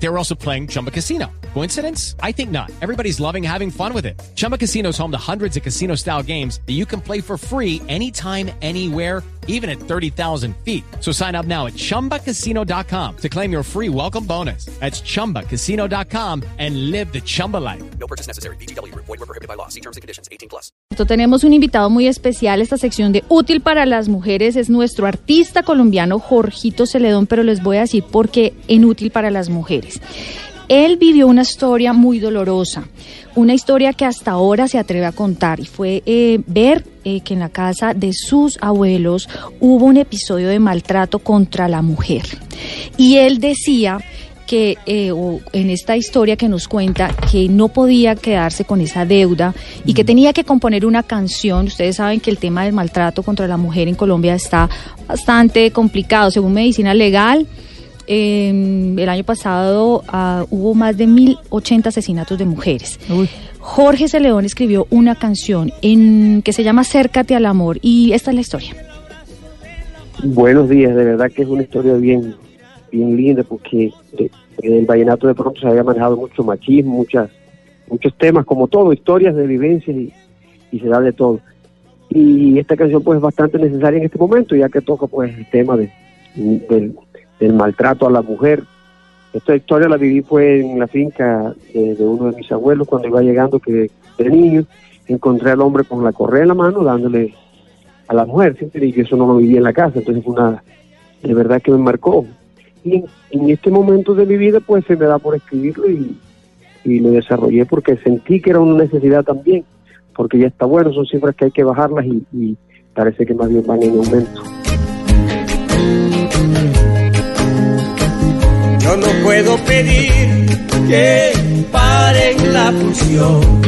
They were also playing Chumba Casino. Coincidence? I think not. Everybody's loving having fun with it. Chumba Casino is home to hundreds of casino style games that you can play for free anytime, anywhere, even at 30,000 feet. So sign up now at chumbacasino.com to claim your free welcome bonus. That's chumbacasino.com and live the Chumba life. No purchase necessary. BGW. Void were prohibited by law. See terms and conditions. 18 plus. Tenemos un invitado muy especial. Esta sección de Útil para las Mujeres es nuestro artista colombiano Jorgito Celedón, pero les voy a decir por qué en Útil para las Mujeres. Él vivió una historia muy dolorosa, una historia que hasta ahora se atreve a contar y fue eh, ver eh, que en la casa de sus abuelos hubo un episodio de maltrato contra la mujer. Y él decía que eh, o en esta historia que nos cuenta que no podía quedarse con esa deuda y que tenía que componer una canción. Ustedes saben que el tema del maltrato contra la mujer en Colombia está bastante complicado. Según medicina legal, eh, el año pasado ah, hubo más de 1.080 asesinatos de mujeres. Jorge Celeón escribió una canción en, que se llama Acércate al amor y esta es la historia. Buenos días, de verdad que es una historia bien, bien linda porque eh, en el vallenato de pronto se había manejado mucho machismo, muchas, muchos temas, como todo, historias de vivencias y, y se da de todo. Y esta canción pues es bastante necesaria en este momento, ya que toca pues el tema de, del, del maltrato a la mujer. Esta historia la viví fue en la finca de, de uno de mis abuelos cuando iba llegando que de niño encontré al hombre con la correa en la mano dándole a la mujer, siempre y eso no lo vivía en la casa, entonces fue una, de verdad que me marcó. Y en, en este momento de mi vida pues se me da por escribirlo y, y lo desarrollé porque sentí que era una necesidad también, porque ya está bueno, son cifras que hay que bajarlas y, y parece que más bien van en aumento. Yo no puedo pedir que paren la fusión,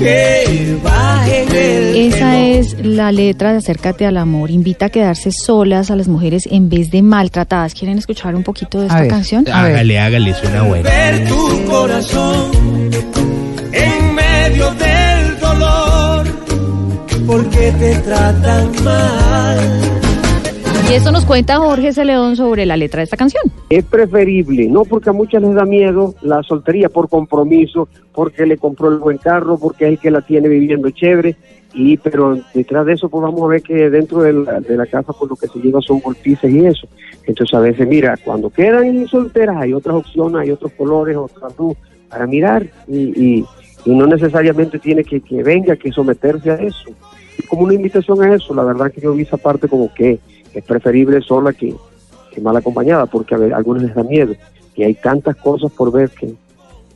que bajen el Esa es la letra de Acércate al amor. Invita a quedarse solas a las mujeres en vez de maltratadas. ¿Quieren escuchar un poquito de esta ver. canción? Hágale, hágale, suena bueno. Ver tu corazón en medio del dolor, porque te tratan mal. Y eso nos cuenta Jorge Celeón sobre la letra de esta canción. Es preferible, no porque a muchas les da miedo la soltería por compromiso, porque le compró el buen carro, porque es el que la tiene viviendo chévere, y pero detrás de eso pues vamos a ver que dentro de la, casa por lo que se llega son golpizas y eso. Entonces a veces, mira, cuando quedan solteras hay otras opciones, hay otros colores, otras luz para mirar y, y, y no necesariamente tiene que, que venga, que someterse a eso. Como una invitación a eso, la verdad que yo vi esa parte como que es preferible sola que, que mal acompañada, porque a, ver, a algunos les da miedo. Y hay tantas cosas por ver que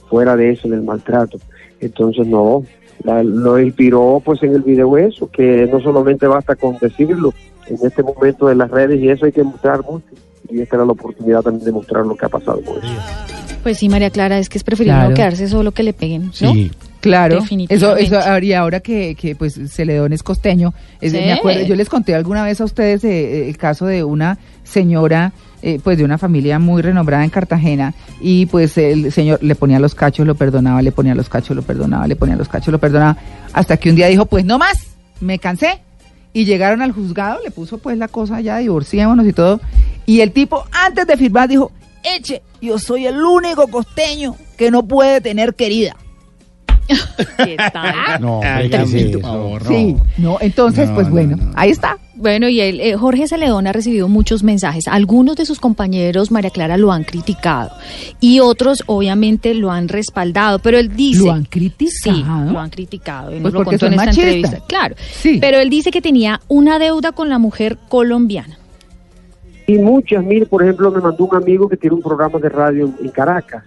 fuera de eso, del maltrato. Entonces, no, la- lo inspiró pues en el video eso, que no solamente basta con decirlo, en este momento de las redes y eso hay que mostrar mucho. Y esta era la oportunidad también de mostrar lo que ha pasado con eso. Pues sí, María Clara, es que es preferible Claro. no quedarse solo que le peguen, ¿no? Sí, claro. Eso, Definitivamente. eso habría ahora que, que pues Celedón es costeño. Es- Sí. Me acuerdo, yo les conté alguna vez a ustedes eh, el caso de una señora, eh, pues de una familia muy renombrada en Cartagena, y pues el señor le ponía los cachos, lo perdonaba, le ponía los cachos, lo perdonaba, le ponía los cachos, lo perdonaba, hasta que un día dijo, pues no más, me cansé. Y llegaron al juzgado, le puso pues la cosa ya, divorciémonos y todo. Y el tipo, antes de firmar, dijo, eche, yo soy el único costeño que no puede tener querida. ¿Qué tal? No, Ah, hombre, ¿qué es tremendo. eso? Sí, no, entonces, No, pues no, bueno, no. ahí está. Bueno, y él, eh, Jorge Celedón ha recibido muchos mensajes. Algunos de sus compañeros, María Clara, lo han criticado y otros, obviamente, lo han respaldado. Pero él dice. ¿Lo han criticado? Sí, lo han criticado. Pues nos lo contó en esta machistas. entrevista. Claro. Sí. Pero él dice que tenía una deuda con la mujer colombiana. Y muchas, mire, por ejemplo, me mandó un amigo que tiene un programa de radio en Caracas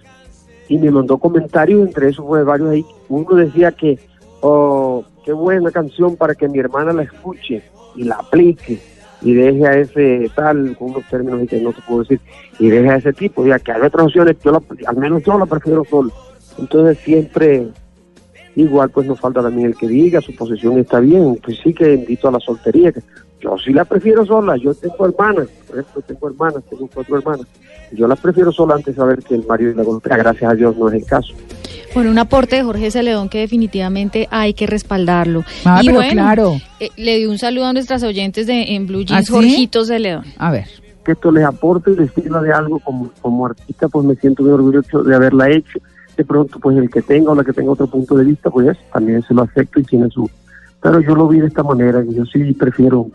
y me mandó comentarios, entre esos fue varios ahí. Uno decía que, oh, qué buena canción para que mi hermana la escuche y la aplique y deje a ese tal, con unos términos que no te puedo decir, y deje a ese tipo, ya que hay otras opciones, yo la- al menos yo la prefiero solo. Entonces siempre, igual pues nos falta también el que diga, su posición está bien, pues sí que invito a la soltería, yo sí la prefiero sola, yo tengo hermanas, por ejemplo, tengo hermanas, tengo cuatro hermanas, yo las prefiero sola antes de saber que el marido la golpea, gracias a Dios no es el caso. Por un aporte de Jorge Celedón que definitivamente hay que respaldarlo. Ah, y pero bueno, claro. eh, le dio un saludo a nuestras oyentes de en Blue ¿Ah, Jeans, sí? Jorgito Celedón. A ver. que esto les aporte y les sirva de algo como, como artista, pues me siento muy orgulloso de haberla hecho. De pronto, pues el que tenga o la que tenga otro punto de vista, pues también se lo acepto y tiene su... Pero yo lo vi de esta manera, que yo sí prefiero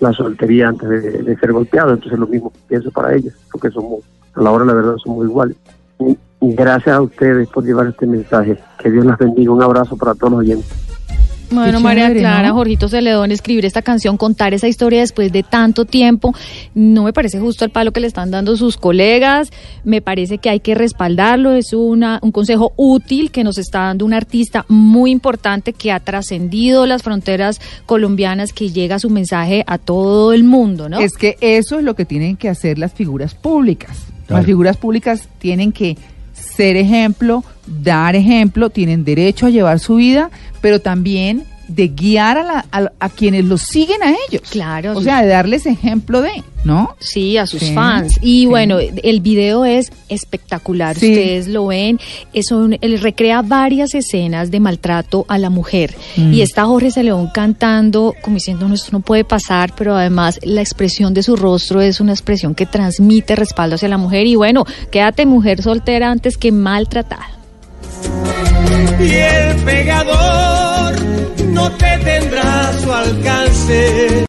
la soltería antes de, ser golpeado, entonces lo mismo pienso para ellas, porque somos, a la hora la verdad, somos iguales. Y gracias a ustedes por llevar este mensaje. Que Dios las bendiga. Un abrazo para todos los oyentes. Bueno, María chévere, Clara, ¿no? Jorgito Celedón, escribir esta canción, contar esa historia después de tanto tiempo, no me parece justo el palo que le están dando sus colegas, me parece que hay que respaldarlo, es una, un consejo útil que nos está dando un artista muy importante que ha trascendido las fronteras colombianas, que llega su mensaje a todo el mundo, ¿no? Es que eso es lo que tienen que hacer las figuras públicas. Las figuras públicas tienen que ser ejemplo, dar ejemplo, tienen derecho a llevar su vida, pero también de guiar a, la- a- a quienes los siguen a ellos. Claro. O sea, de darles ejemplo de, ¿no? Sí, a sus Sí, fans. Y sí. bueno, el video es espectacular. Sí. Ustedes lo ven. Eso él recrea varias escenas de maltrato a la mujer. Mm. Y está Jorge León cantando, como diciendo, no, esto no puede pasar, pero además la expresión de su rostro es una expresión que transmite respaldo hacia la mujer. Y bueno, quédate mujer soltera antes que maltratada. y el pegador no te tendrá a su alcance.